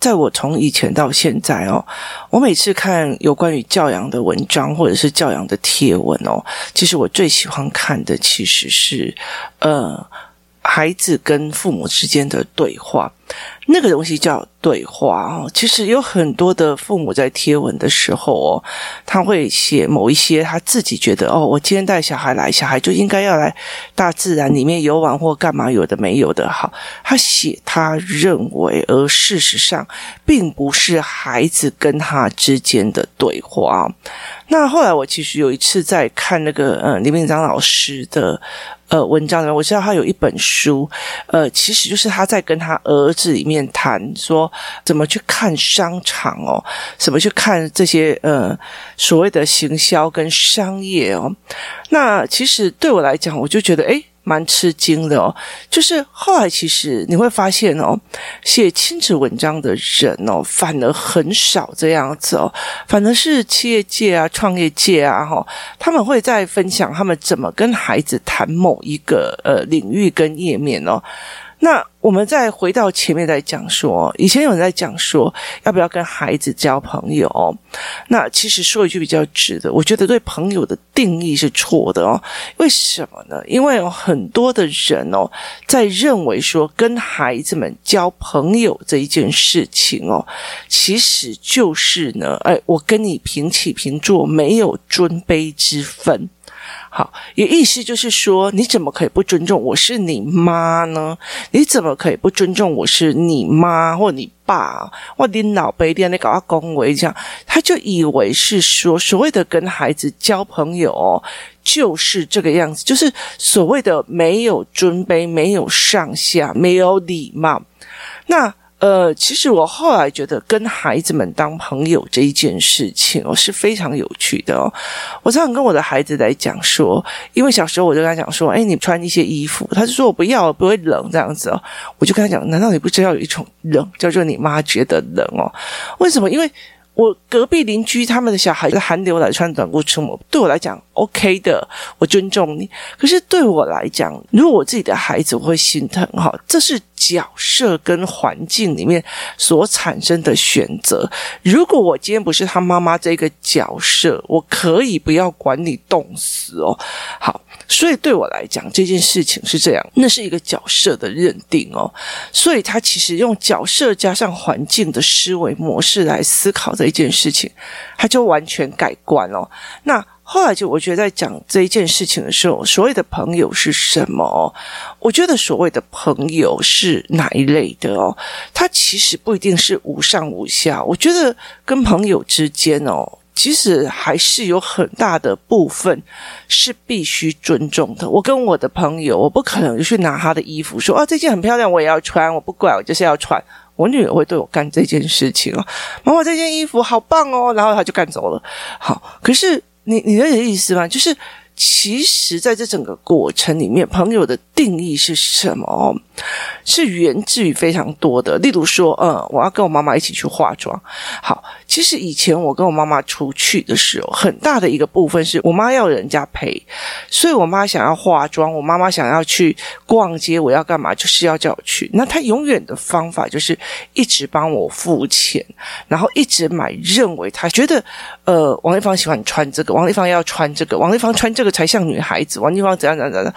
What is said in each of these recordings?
在我从以前到现在哦，我每次看有关于教养的文章或者是教养的贴文哦，其实我最喜欢看的其实是呃。孩子跟父母之间的对话，那个东西叫对话哦。其实有很多的父母在贴文的时候哦，他会写某一些他自己觉得哦，我今天带小孩来，小孩就应该要来大自然里面游玩或干嘛，有的没有的好。他写他认为，而事实上并不是孩子跟他之间的对话。那后来我其实有一次在看那个呃李明章老师的。呃，文章呢，我知道他有一本书，呃，其实就是他在跟他儿子里面谈说怎么去看商场哦，怎么去看这些呃所谓的行销跟商业哦。那其实对我来讲，我就觉得诶蛮吃惊的哦，就是后来其实你会发现哦，写亲子文章的人哦，反而很少这样子哦，反而是企业界啊、创业界啊，哈，他们会在分享他们怎么跟孩子谈某一个呃领域跟页面哦。那我们再回到前面来讲说，以前有人在讲说要不要跟孩子交朋友，那其实说一句比较直的，我觉得对朋友的定义是错的哦。为什么呢？因为有很多的人哦，在认为说跟孩子们交朋友这一件事情哦，其实就是呢，哎，我跟你平起平坐，没有尊卑之分。好，也意思就是说，你怎么可以不尊重我是你妈呢？你怎么可以不尊重我是你妈？或你爸？或你老辈的那搞阿恭维这样，他就以为是说，所谓的跟孩子交朋友就是这个样子，就是所谓的没有尊卑、没有上下、没有礼貌。那。呃，其实我后来觉得跟孩子们当朋友这一件事情哦，是非常有趣的哦。我常常跟我的孩子来讲说，因为小时候我就跟他讲说，哎，你穿一些衣服，他就说我不要，不会冷这样子哦。我就跟他讲，难道你不知道有一种冷叫做你妈觉得冷哦？为什么？因为。我隔壁邻居他们的小孩在寒流来穿短裤出门，对我来讲 OK 的，我尊重你。可是对我来讲，如果我自己的孩子，我会心疼哈。这是角色跟环境里面所产生的选择。如果我今天不是他妈妈这个角色，我可以不要管你冻死哦。好。所以对我来讲，这件事情是这样，那是一个角色的认定哦。所以他其实用角色加上环境的思维模式来思考这一件事情，他就完全改观哦。那后来就我觉得在讲这一件事情的时候，所谓的朋友是什么？我觉得所谓的朋友是哪一类的哦？他其实不一定是无上无下。我觉得跟朋友之间哦。其实还是有很大的部分是必须尊重的。我跟我的朋友，我不可能就去拿他的衣服说：“啊，这件很漂亮，我也要穿。”我不管，我就是要穿。我女儿会对我干这件事情哦。妈妈，这件衣服好棒哦，然后她就干走了。好，可是你你的意思吗？就是。其实，在这整个过程里面，朋友的定义是什么？是源自于非常多的。例如说，嗯，我要跟我妈妈一起去化妆。好，其实以前我跟我妈妈出去的时候，很大的一个部分是我妈要人家陪，所以我妈想要化妆，我妈妈想要去逛街，我要干嘛？就是要叫我去。那她永远的方法就是一直帮我付钱，然后一直买，认为她觉得，呃，王丽芳喜欢穿这个，王丽芳要穿这个，王丽芳穿这个。才像女孩子，王丽芳怎样怎样怎样。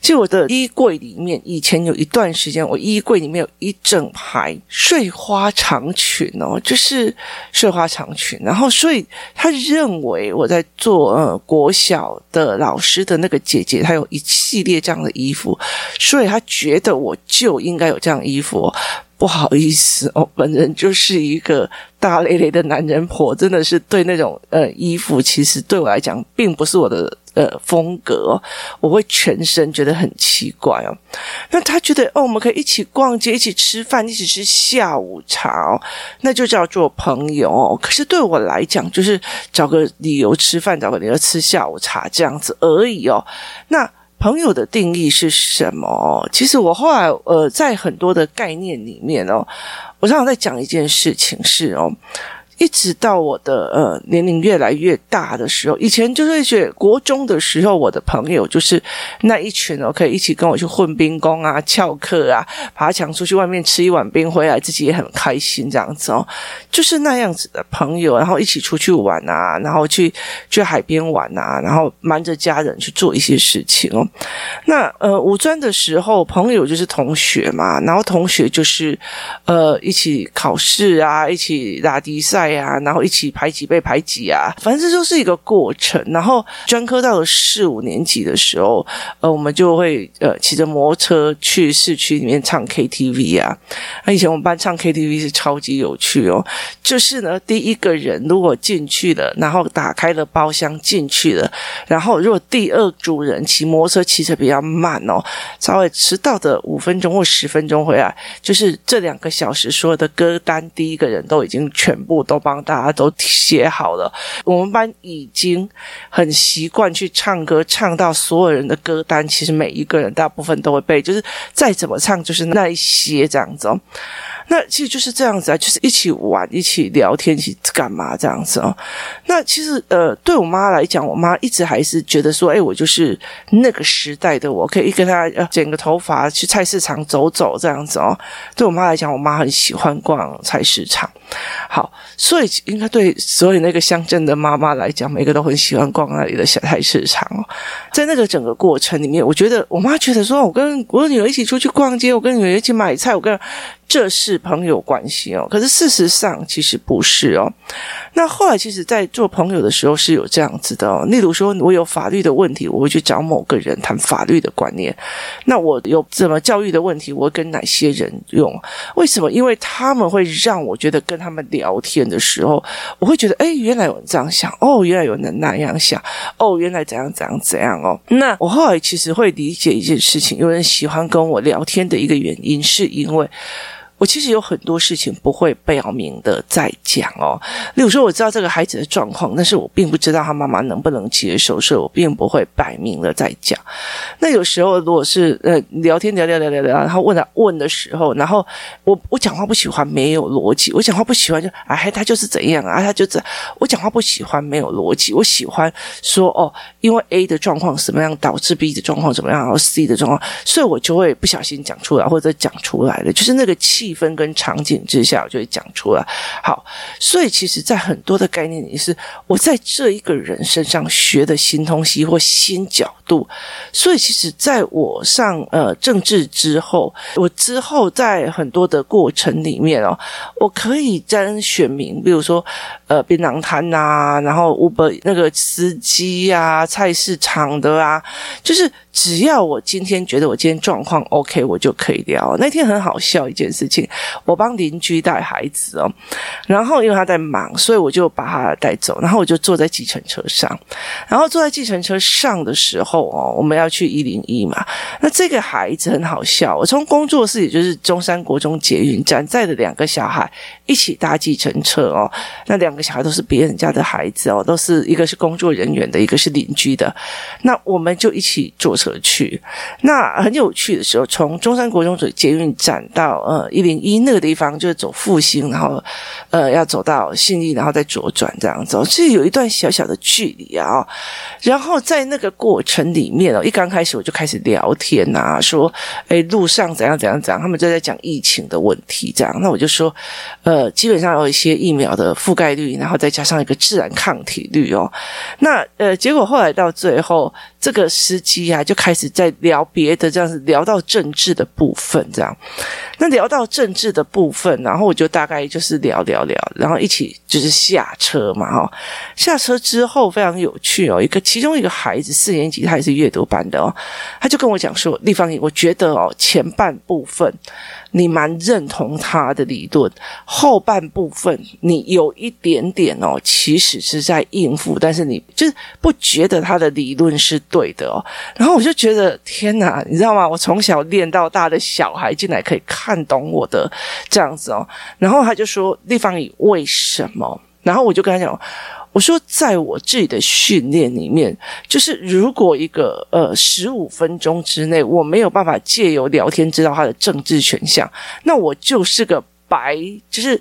其实我的衣柜里面，以前有一段时间，我衣柜里面有一整排碎花长裙哦，就是碎花长裙。然后，所以他认为我在做呃国小的老师的那个姐姐，她有一系列这样的衣服，所以他觉得我就应该有这样衣服。不好意思哦，本人就是一个大咧咧的男人婆，真的是对那种呃衣服，其实对我来讲，并不是我的。呃风格，我会全身觉得很奇怪哦。那他觉得哦，我们可以一起逛街，一起吃饭，一起吃下午茶哦，那就叫做朋友哦。可是对我来讲，就是找个理由吃饭，找个理由吃下午茶这样子而已哦。那朋友的定义是什么？其实我后来呃，在很多的概念里面哦，我常常在讲一件事情是哦。一直到我的呃年龄越来越大的时候，以前就是学国中的时候，我的朋友就是那一群哦，可以一起跟我去混冰宫啊、翘课啊、爬墙出去外面吃一碗冰回来，自己也很开心这样子哦，就是那样子的朋友，然后一起出去玩啊，然后去去海边玩啊，然后瞒着家人去做一些事情哦。那呃五专的时候，朋友就是同学嘛，然后同学就是呃一起考试啊，一起打比赛。啊，然后一起排挤被排挤啊，反正这就是一个过程。然后专科到了四五年级的时候，呃，我们就会呃骑着摩托车去市区里面唱 KTV 啊。那以前我们班唱 KTV 是超级有趣哦，就是呢，第一个人如果进去了，然后打开了包厢进去了，然后如果第二组人骑摩托车骑车比较慢哦，稍微迟到的五分钟或十分钟回来，就是这两个小时所有的歌单，第一个人都已经全部都。帮大家都写好了，我们班已经很习惯去唱歌，唱到所有人的歌单，其实每一个人大部分都会背，就是再怎么唱，就是那一些这样子哦。那其实就是这样子啊，就是一起玩，一起聊天，一起干嘛这样子哦。那其实呃，对我妈来讲，我妈一直还是觉得说，哎，我就是那个时代的我，可以跟她剪个头发，去菜市场走走这样子哦。对我妈来讲，我妈很喜欢逛菜市场。好，所以应该对所有那个乡镇的妈妈来讲，每个都很喜欢逛那里的小菜市场哦。在那个整个过程里面，我觉得我妈觉得说，我跟我女儿一起出去逛街，我跟女儿一起买菜，我跟。这是朋友关系哦，可是事实上其实不是哦。那后来其实，在做朋友的时候是有这样子的哦。例如说，我有法律的问题，我会去找某个人谈法律的观念。那我有怎么教育的问题，我会跟哪些人用？为什么？因为他们会让我觉得跟他们聊天的时候，我会觉得，哎，原来有人这样想，哦，原来有人那样想，哦，原来怎样怎样怎样哦。那我后来其实会理解一件事情，有人喜欢跟我聊天的一个原因，是因为。我其实有很多事情不会表明的在讲哦，例如说我知道这个孩子的状况，但是我并不知道他妈妈能不能接受，所以我并不会摆明了在讲。那有时候如果是呃聊天聊聊聊聊聊，然后问他问的时候，然后我我讲话不喜欢没有逻辑，我讲话不喜欢就哎他就是怎样啊，他就这，我讲话不喜欢没有逻辑，我喜欢说哦，因为 A 的状况什么样导致 B 的状况怎么样，然后 C 的状况，所以我就会不小心讲出来或者讲出来了，就是那个气。气氛跟场景之下，我就会讲出来。好，所以其实，在很多的概念里，是我在这一个人身上学的新东西或新角度。所以，其实在我上呃政治之后，我之后在很多的过程里面哦，我可以跟选民，比如说呃槟榔摊啊，然后 Uber 那个司机啊，菜市场的啊，就是只要我今天觉得我今天状况 OK，我就可以聊。那天很好笑一件事情。我帮邻居带孩子哦，然后因为他在忙，所以我就把他带走，然后我就坐在计程车上，然后坐在计程车上的时候哦，我们要去一零一嘛，那这个孩子很好笑，我从工作室也就是中山国中捷运站载的两个小孩一起搭计程车哦，那两小孩都是别人家的孩子哦，都是一个是工作人员的，一个是邻居的，那我们就一起坐车去，那很有趣的时候，从中山国中捷运站到呃一零。一那个地方就是走复兴，然后呃要走到信义，然后再左转这样走，是有一段小小的距离啊。然后在那个过程里面哦，一刚开始我就开始聊天啊，说诶路上怎样怎样怎样，他们就在讲疫情的问题这样。那我就说呃基本上有一些疫苗的覆盖率，然后再加上一个自然抗体率哦。那呃结果后来到最后，这个司机啊就开始在聊别的，这样子聊到政治的部分这样。那聊到政治的部分，然后我就大概就是聊聊聊，然后一起就是下车嘛，哈。下车之后非常有趣哦，一个其中一个孩子四年级，他也是阅读班的哦，他就跟我讲说，丽芳，我觉得哦，前半部分你蛮认同他的理论，后半部分你有一点点哦，其实是在应付，但是你就是不觉得他的理论是对的哦。然后我就觉得天哪，你知道吗？我从小练到大的小孩进来可以看懂我的这样子哦。然后他就说，丽芳，你为什么？然后我就跟他讲。我说，在我自己的训练里面，就是如果一个呃十五分钟之内我没有办法借由聊天知道他的政治选项，那我就是个白，就是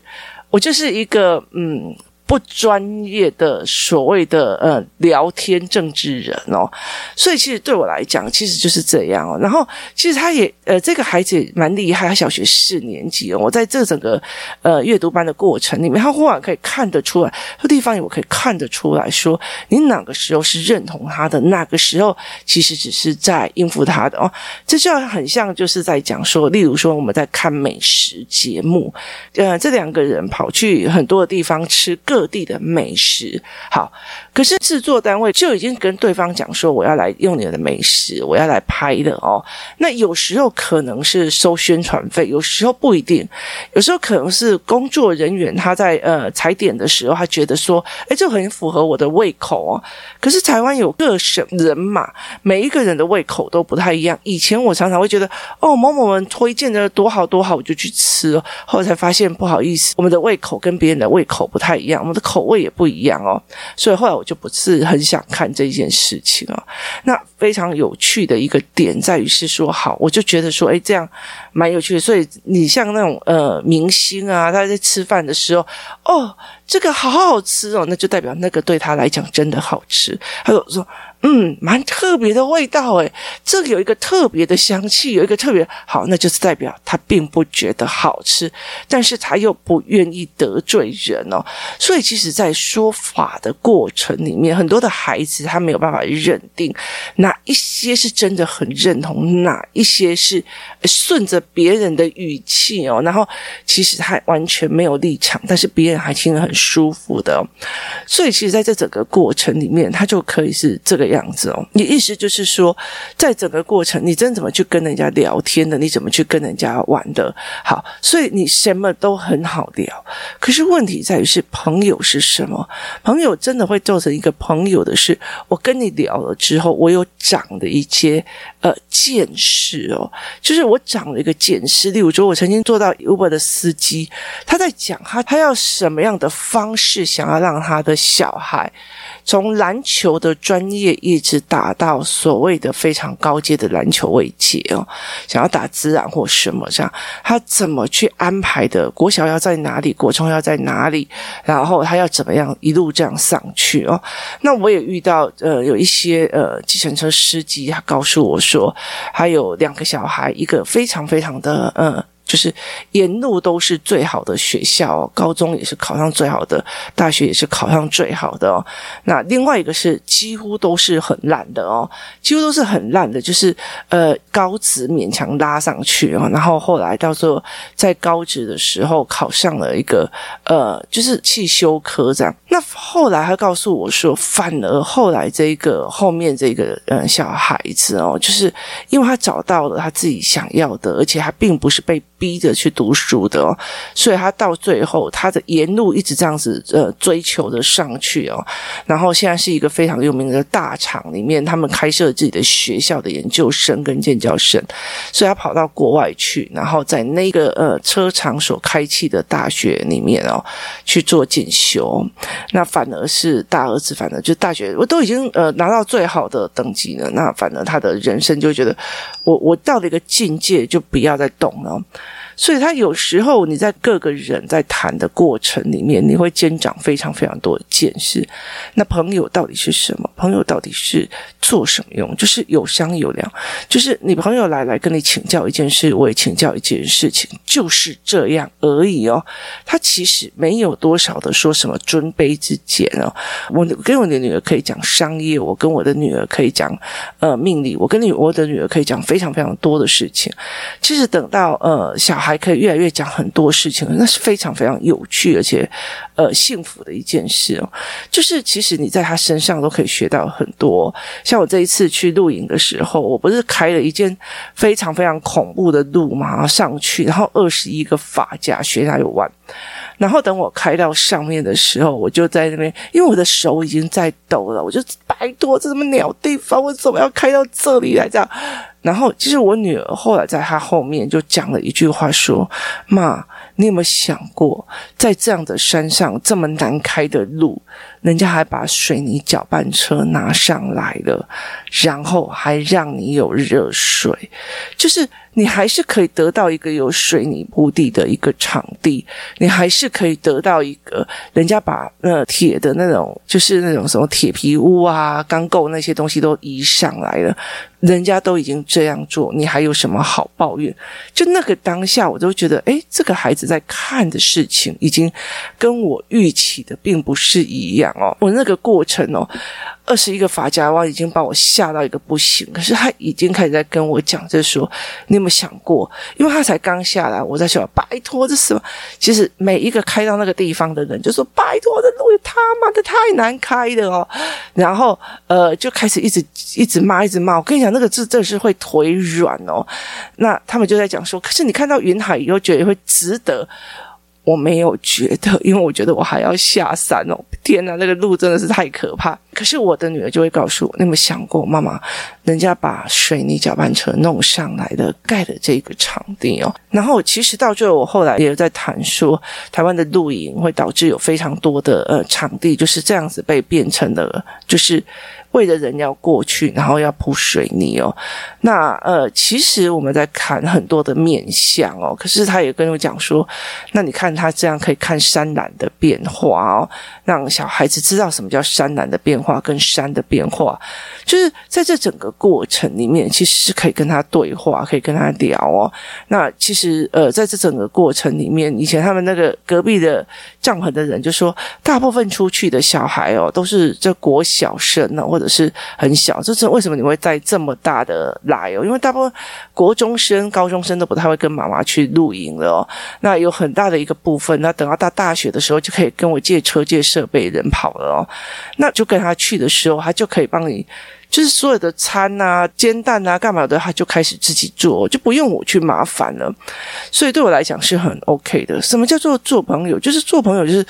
我就是一个嗯。不专业的所谓的呃聊天政治人哦，所以其实对我来讲，其实就是这样哦。然后其实他也呃这个孩子蛮厉害，他小学四年级哦。我在这整个呃阅读班的过程里面，他忽然可以看得出来，这地方我可以看得出来说，你哪个时候是认同他的，哪个时候其实只是在应付他的哦。这就很像就是在讲说，例如说我们在看美食节目，呃，这两个人跑去很多的地方吃各。各地的美食，好，可是制作单位就已经跟对方讲说，我要来用你的美食，我要来拍的哦。那有时候可能是收宣传费，有时候不一定，有时候可能是工作人员他在呃踩点的时候，他觉得说，哎，这很符合我的胃口哦。可是台湾有各省人马，每一个人的胃口都不太一样。以前我常常会觉得，哦，某某人推荐的多好多好，我就去吃哦。后来才发现不好意思，我们的胃口跟别人的胃口不太一样。我们的口味也不一样哦，所以后来我就不是很想看这件事情哦。那非常有趣的一个点在于是说，好，我就觉得说，诶，这样蛮有趣的。所以你像那种呃明星啊，他在吃饭的时候，哦，这个好好吃哦，那就代表那个对他来讲真的好吃。他有说。嗯，蛮特别的味道诶，这个有一个特别的香气，有一个特别好，那就是代表他并不觉得好吃，但是他又不愿意得罪人哦。所以，其实，在说法的过程里面，很多的孩子他没有办法认定哪一些是真的很认同，哪一些是顺着别人的语气哦，然后其实他完全没有立场，但是别人还听得很舒服的哦。所以，其实，在这整个过程里面，他就可以是这个样子哦，你意思就是说，在整个过程，你真怎么去跟人家聊天的？你怎么去跟人家玩的？好，所以你什么都很好聊。可是问题在于是朋友是什么？朋友真的会做成一个朋友的是，我跟你聊了之后，我有长的一些呃见识哦，就是我长了一个见识。例如说，我曾经做到 Uber 的司机，他在讲他他要什么样的方式，想要让他的小孩。从篮球的专业一直打到所谓的非常高阶的篮球位阶哦，想要打职篮或什么这样，他怎么去安排的？国小要在哪里？国中要在哪里？然后他要怎么样一路这样上去哦？那我也遇到呃有一些呃计程车司机，他告诉我说，还有两个小孩，一个非常非常的呃。就是沿路都是最好的学校，高中也是考上最好的，大学也是考上最好的哦。那另外一个是几乎都是很烂的哦，几乎都是很烂的，就是呃高职勉强拉上去哦，然后后来到时候在高职的时候考上了一个呃就是汽修科这样。那后来他告诉我说，反而后来这个后面这个呃小孩子哦，就是因为他找到了他自己想要的，而且他并不是被。逼着去读书的哦，所以他到最后，他的沿路一直这样子呃追求的上去哦，然后现在是一个非常有名的大厂里面，他们开设自己的学校的研究生跟建教生，所以他跑到国外去，然后在那个呃车厂所开启的大学里面哦去做进修，那反而是大儿子，反而就大学我都已经呃拿到最好的等级了，那反而他的人生就觉得我我到了一个境界，就不要再动了。所以，他有时候你在各个人在谈的过程里面，你会增长非常非常多的见识。那朋友到底是什么？朋友到底是做什么用？就是有商有量，就是你朋友来来跟你请教一件事，我也请教一件事情，就是这样而已哦。他其实没有多少的说什么尊卑之见哦。我跟我的女儿可以讲商业，我跟我的女儿可以讲呃命理，我跟你我的女儿可以讲非常非常多的事情。其实等到呃小孩。孩可以越来越讲很多事情，那是非常非常有趣而且呃幸福的一件事哦。就是其实你在他身上都可以学到很多。像我这一次去露营的时候，我不是开了一间非常非常恐怖的路嘛，上去，然后二十一个法家学哪有玩。然后等我开到上面的时候，我就在那边，因为我的手已经在抖了，我就拜托，这什么鸟地方，我怎么要开到这里来这样？然后其实我女儿后来在她后面就讲了一句话，说：“妈，你有没有想过，在这样的山上这么难开的路，人家还把水泥搅拌车拿上来了，然后还让你有热水，就是。”你还是可以得到一个有水泥铺地的一个场地，你还是可以得到一个人家把那铁的那种，就是那种什么铁皮屋啊、钢构那些东西都移上来了。人家都已经这样做，你还有什么好抱怨？就那个当下，我都觉得，诶，这个孩子在看的事情，已经跟我预期的并不是一样哦。我那个过程哦，二十一个发夹弯已经把我吓到一个不行。可是他已经开始在跟我讲，就是说你有没有想过？因为他才刚下来，我在说拜托，这什么？其实每一个开到那个地方的人，就说拜托，这路他妈的太难开的哦。然后呃，就开始一直一直骂，一直骂。我跟你讲。那个字真的是会腿软哦，那他们就在讲说，可是你看到云海以后，觉得会值得。我没有觉得，因为我觉得我还要下山哦。天哪，那个路真的是太可怕。可是我的女儿就会告诉我，你有没有想过，妈妈，人家把水泥搅拌车弄上来的，盖的这个场地哦。然后其实到最后，我后来也有在谈说，台湾的露营会导致有非常多的呃场地就是这样子被变成了，就是。为了人要过去，然后要铺水泥哦。那呃，其实我们在看很多的面相哦。可是他也跟我讲说，那你看他这样可以看山峦的变化哦，让小孩子知道什么叫山峦的变化跟山的变化。就是在这整个过程里面，其实是可以跟他对话，可以跟他聊哦。那其实呃，在这整个过程里面，以前他们那个隔壁的帐篷的人就说，大部分出去的小孩哦，都是这国小生呢，或者。是很小，这是为什么你会带这么大的来哦？因为大部分国中生、高中生都不太会跟妈妈去露营了哦。那有很大的一个部分，那等到到大学的时候，就可以跟我借车、借设备、人跑了哦。那就跟他去的时候，他就可以帮你，就是所有的餐啊、煎蛋啊、干嘛的，他就开始自己做，就不用我去麻烦了。所以对我来讲是很 OK 的。什么叫做做朋友？就是做朋友，就是。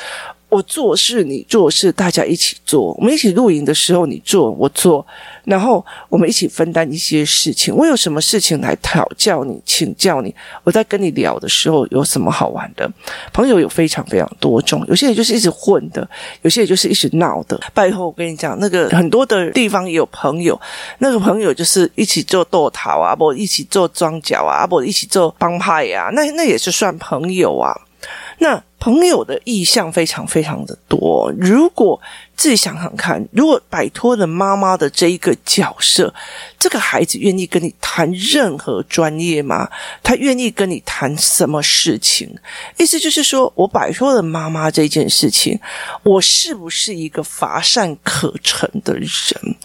我做事，你做事，大家一起做。我们一起露营的时候，你做，我做，然后我们一起分担一些事情。我有什么事情来讨教你、请教你？我在跟你聊的时候，有什么好玩的？朋友有非常非常多种，有些人就是一直混的，有些人就是一直闹的。拜托，我跟你讲，那个很多的地方也有朋友，那个朋友就是一起做斗桃啊，不一起做庄脚啊，不一起做帮派呀，那那也是算朋友啊。那朋友的意向非常非常的多，如果。自己想想看，如果摆脱了妈妈的这一个角色，这个孩子愿意跟你谈任何专业吗？他愿意跟你谈什么事情？意思就是说，我摆脱了妈妈这件事情，我是不是一个乏善可陈的人？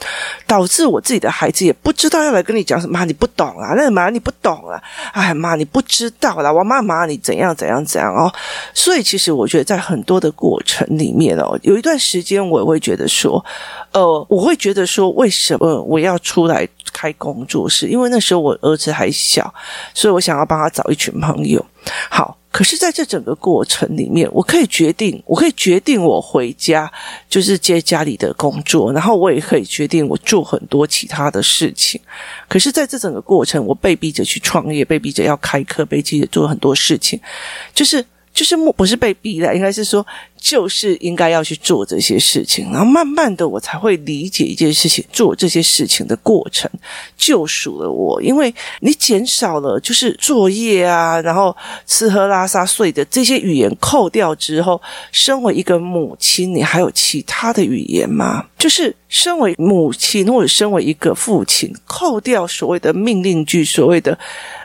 导致我自己的孩子也不知道要来跟你讲什么，你不懂啊，那妈你不懂啊，哎妈你不知道啦，我妈妈你怎样怎样怎样哦。所以其实我觉得在很多的过程里面哦，有一段时间我。也会觉得说，呃，我会觉得说，为什么我要出来开工作室？因为那时候我儿子还小，所以我想要帮他找一群朋友。好，可是在这整个过程里面，我可以决定，我可以决定我回家就是接家里的工作，然后我也可以决定我做很多其他的事情。可是，在这整个过程，我被逼着去创业，被逼着要开课，被逼着做很多事情，就是。就是不是被逼的，应该是说，就是应该要去做这些事情，然后慢慢的我才会理解一件事情，做这些事情的过程救赎了我，因为你减少了就是作业啊，然后吃喝拉撒睡的这些语言扣掉之后，身为一个母亲，你还有其他的语言吗？就是身为母亲或者身为一个父亲，扣掉所谓的命令句，所谓的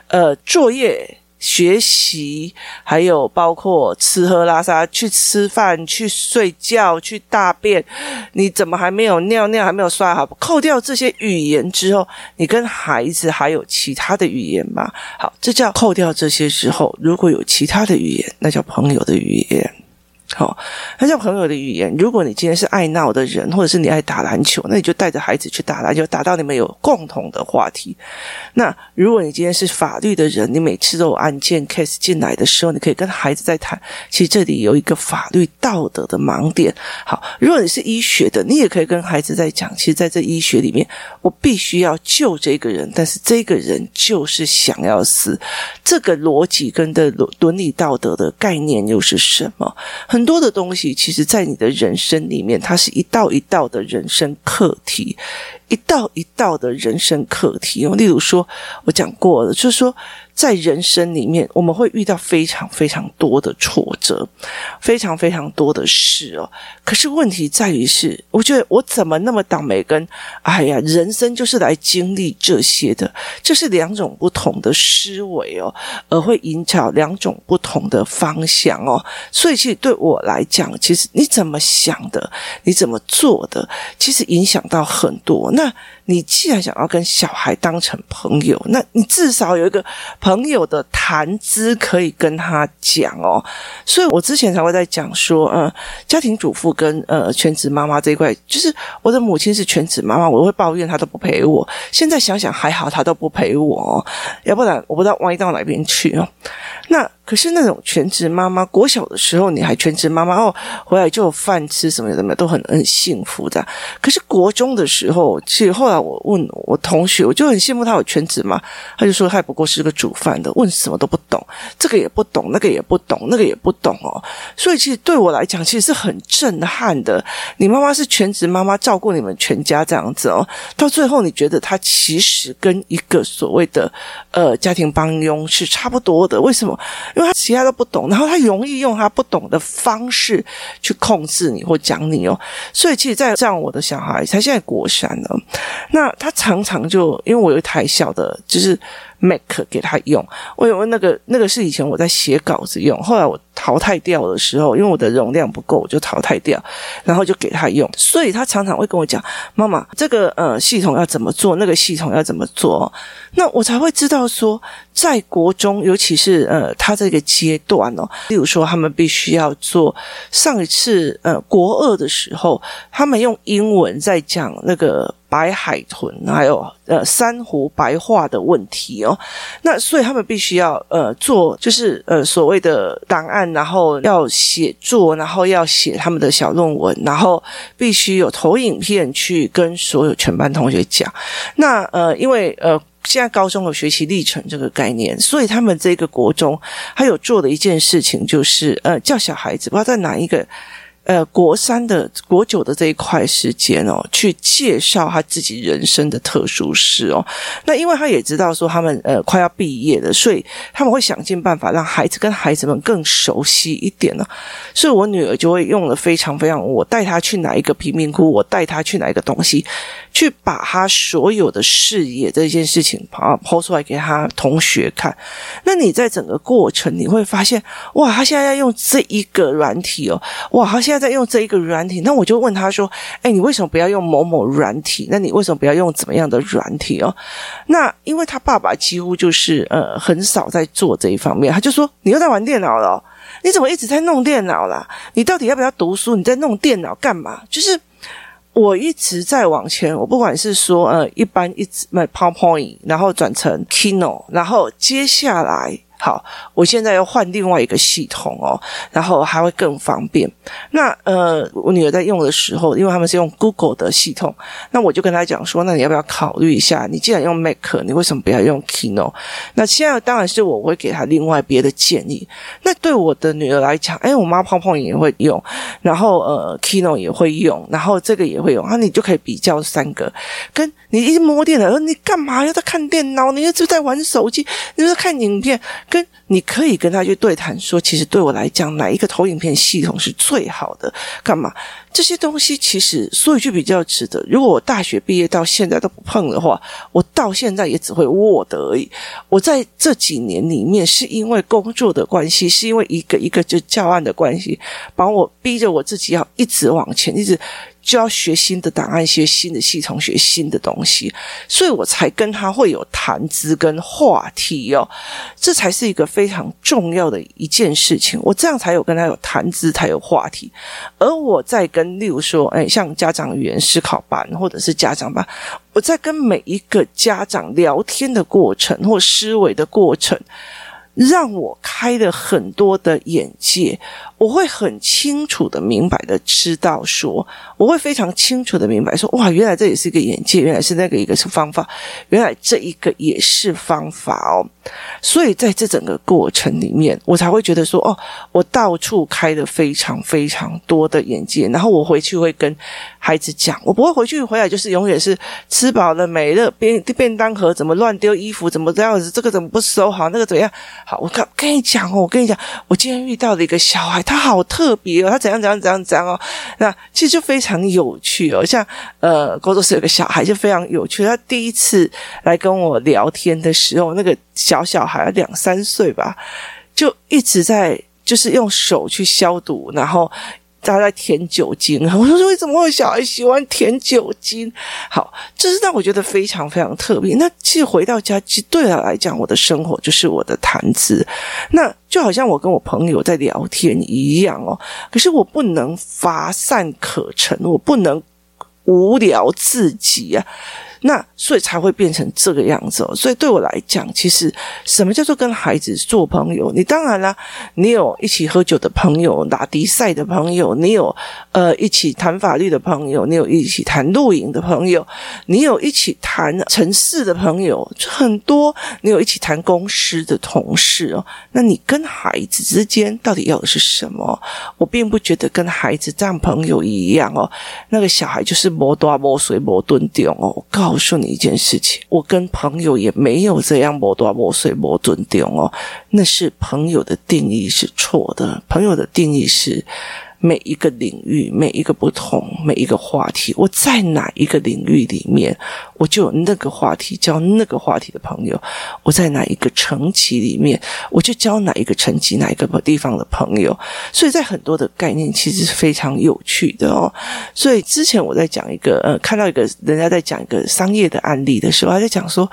呃作业。学习，还有包括吃喝拉撒，去吃饭、去睡觉、去大便，你怎么还没有尿尿，还没有刷好？扣掉这些语言之后，你跟孩子还有其他的语言吗？好，这叫扣掉这些之后，如果有其他的语言，那叫朋友的语言。好，那像朋友的语言。如果你今天是爱闹的人，或者是你爱打篮球，那你就带着孩子去打篮球，打到你们有共同的话题。那如果你今天是法律的人，你每次都有案件 case 进来的时候，你可以跟孩子在谈。其实这里有一个法律道德的盲点。好，如果你是医学的，你也可以跟孩子在讲。其实在这医学里面，我必须要救这个人，但是这个人就是想要死。这个逻辑跟的伦理道德的概念又是什么？很多的东西，其实，在你的人生里面，它是一道一道的人生课题，一道一道的人生课题。例如说，我讲过了，就是说。在人生里面，我们会遇到非常非常多的挫折，非常非常多的事哦。可是问题在于是，我觉得我怎么那么倒霉？跟哎呀，人生就是来经历这些的，这是两种不同的思维哦，而会影响两种不同的方向哦。所以，其实对我来讲，其实你怎么想的，你怎么做的，其实影响到很多。那你既然想要跟小孩当成朋友，那你至少有一个朋友的谈资可以跟他讲哦。所以我之前才会在讲说，嗯，家庭主妇跟呃全职妈妈这一块，就是我的母亲是全职妈妈，我会抱怨她都不陪我。现在想想还好，她都不陪我哦，要不然我不知道歪到哪边去哦。那可是那种全职妈妈，国小的时候你还全职妈妈哦，回来就有饭吃什么什么都很很幸福的。可是国中的时候，其实后来我问我同学，我就很羡慕他有全职嘛，他就说他不过是个煮饭的，问什么都不懂，这个也不懂，那个也不懂，那个也不懂哦。所以其实对我来讲，其实是很震撼的。你妈妈是全职妈妈，照顾你们全家这样子哦，到最后你觉得她其实跟一个所谓的呃家庭帮佣是差不多的，为什么？因为他其他都不懂，然后他容易用他不懂的方式去控制你或讲你哦，所以其实，在这样我的小孩，他现在国三了，那他常常就因为我有一台小的，就是。Mac 给他用，我有那个那个是以前我在写稿子用，后来我淘汰掉的时候，因为我的容量不够，我就淘汰掉，然后就给他用，所以他常常会跟我讲：“妈妈，这个呃系统要怎么做？那个系统要怎么做？”那我才会知道说，在国中，尤其是呃他这个阶段哦，例如说他们必须要做上一次呃国二的时候，他们用英文在讲那个。白海豚，还有呃珊瑚白化的问题哦，那所以他们必须要呃做，就是呃所谓的档案，然后要写作，然后要写他们的小论文，然后必须有投影片去跟所有全班同学讲。那呃，因为呃现在高中有学习历程这个概念，所以他们这个国中还有做的一件事情，就是呃叫小孩子不知道在哪一个。呃，国三的国九的这一块时间哦，去介绍他自己人生的特殊事哦。那因为他也知道说他们呃快要毕业了，所以他们会想尽办法让孩子跟孩子们更熟悉一点呢。所以我女儿就会用了非常非常，我带她去哪一个贫民窟，我带她去哪一个东西，去把她所有的视野这件事情啊抛出来给她同学看。那你在整个过程你会发现，哇，他现在要用这一个软体哦，哇，他现在。在用这一个软体，那我就问他说：“哎，你为什么不要用某某软体？那你为什么不要用怎么样的软体哦？”那因为他爸爸几乎就是呃很少在做这一方面，他就说：“你又在玩电脑了，你怎么一直在弄电脑啦？你到底要不要读书？你在弄电脑干嘛？”就是我一直在往前，我不管是说呃一般一直卖 PowerPoint，然后转成 Kino，然后接下来。好，我现在要换另外一个系统哦，然后还会更方便。那呃，我女儿在用的时候，因为他们是用 Google 的系统，那我就跟她讲说，那你要不要考虑一下？你既然用 Mac，你为什么不要用 Keynote？那现在当然是我会给她另外别的建议。那对我的女儿来讲，哎，我妈泡泡也会用，然后呃，Keynote 也会用，然后这个也会用，那你就可以比较三个。跟你一摸电脑，你干嘛要在看电脑？你一直在玩手机，你在看影片。跟你可以跟他去对谈说，其实对我来讲，哪一个投影片系统是最好的？干嘛？这些东西其实说一句比较值得，如果我大学毕业到现在都不碰的话，我到现在也只会 Word 而已。我在这几年里面，是因为工作的关系，是因为一个一个就教案的关系，把我逼着我自己要一直往前，一直。就要学新的档案，学新的系统，学新的东西，所以我才跟他会有谈资跟话题哦，这才是一个非常重要的一件事情。我这样才有跟他有谈资，才有话题。而我在跟，例如说，哎，像家长语言思考班或者是家长班，我在跟每一个家长聊天的过程或思维的过程。让我开了很多的眼界，我会很清楚的、明白的知道说，我会非常清楚的明白说，哇，原来这也是一个眼界，原来是那个一个是方法，原来这一个也是方法哦。所以在这整个过程里面，我才会觉得说，哦，我到处开了非常非常多的眼界，然后我回去会跟孩子讲，我不会回去回来就是永远是吃饱了没了，便便当盒怎么乱丢衣服，怎么这样子，这个怎么不收好，那个怎样？好，我跟跟你讲哦，我跟你讲，我今天遇到了一个小孩，他好特别哦，他怎样怎样怎样怎样哦。那其实就非常有趣哦，像呃，工作室有个小孩就非常有趣，他第一次来跟我聊天的时候，那个小小孩两三岁吧，就一直在就是用手去消毒，然后。他在舔酒精，我说为什么会有小孩喜欢舔酒精？好，这是让我觉得非常非常特别。那其实回到家，其实对他来讲，我的生活就是我的谈资。那就好像我跟我朋友在聊天一样哦。可是我不能乏善可陈，我不能无聊至极啊。那所以才会变成这个样子哦。所以对我来讲，其实什么叫做跟孩子做朋友？你当然啦，你有一起喝酒的朋友，打迪赛的朋友，你有呃一起谈法律的朋友，你有一起谈录影的朋友，你有一起谈城市的朋友，就很多。你有一起谈公司的同事哦。那你跟孩子之间到底要的是什么？我并不觉得跟孩子这样朋友一样哦。那个小孩就是磨多磨水磨钝掉哦。我告告诉你一件事情，我跟朋友也没有这样磨多磨碎磨断掉哦，那是朋友的定义是错的，朋友的定义是。每一个领域，每一个不同，每一个话题，我在哪一个领域里面，我就有那个话题，交那个话题的朋友；我在哪一个层级里面，我就交哪一个层级、哪一个地方的朋友。所以在很多的概念，其实是非常有趣的哦。所以之前我在讲一个，呃，看到一个人家在讲一个商业的案例的时候，他在讲说，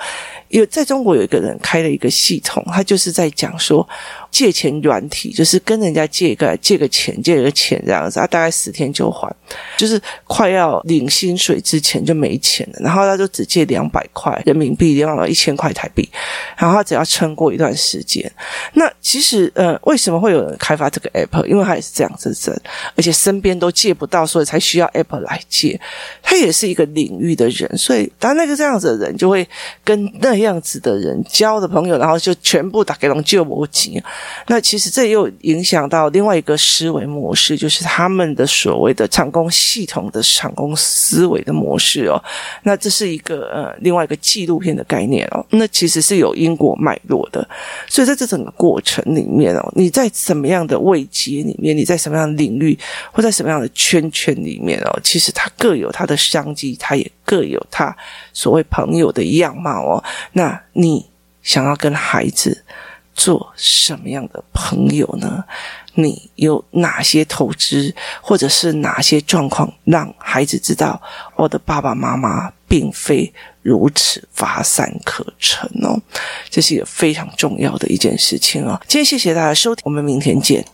有在中国有一个人开了一个系统，他就是在讲说。借钱软体就是跟人家借个借个钱，借个钱这样子，他大概十天就还，就是快要领薪水之前就没钱了，然后他就只借两百块人民币，另外一千块台币，然后他只要撑过一段时间。那其实呃，为什么会有人开发这个 app？因为他也是这样子的，而且身边都借不到，所以才需要 app 来借。他也是一个领域的人，所以当那个这样子的人就会跟那样子的人交的朋友，然后就全部打给龙救魔金。那其实这又影响到另外一个思维模式，就就是他们的所谓的厂工系统的厂工思维的模式哦。那这是一个呃另外一个纪录片的概念哦。那其实是有因果脉络的，所以在这整个过程里面哦，你在什么样的位阶里面，你在什么样的领域，或在什么样的圈圈里面哦，其实它各有它的商机，它也各有它所谓朋友的样貌哦。那你想要跟孩子做什么样的朋友呢？你有哪些投资，或者是哪些状况，让孩子知道我的爸爸妈妈并非如此乏善可陈哦？这是一个非常重要的一件事情哦。今天谢谢大家收听，我们明天见。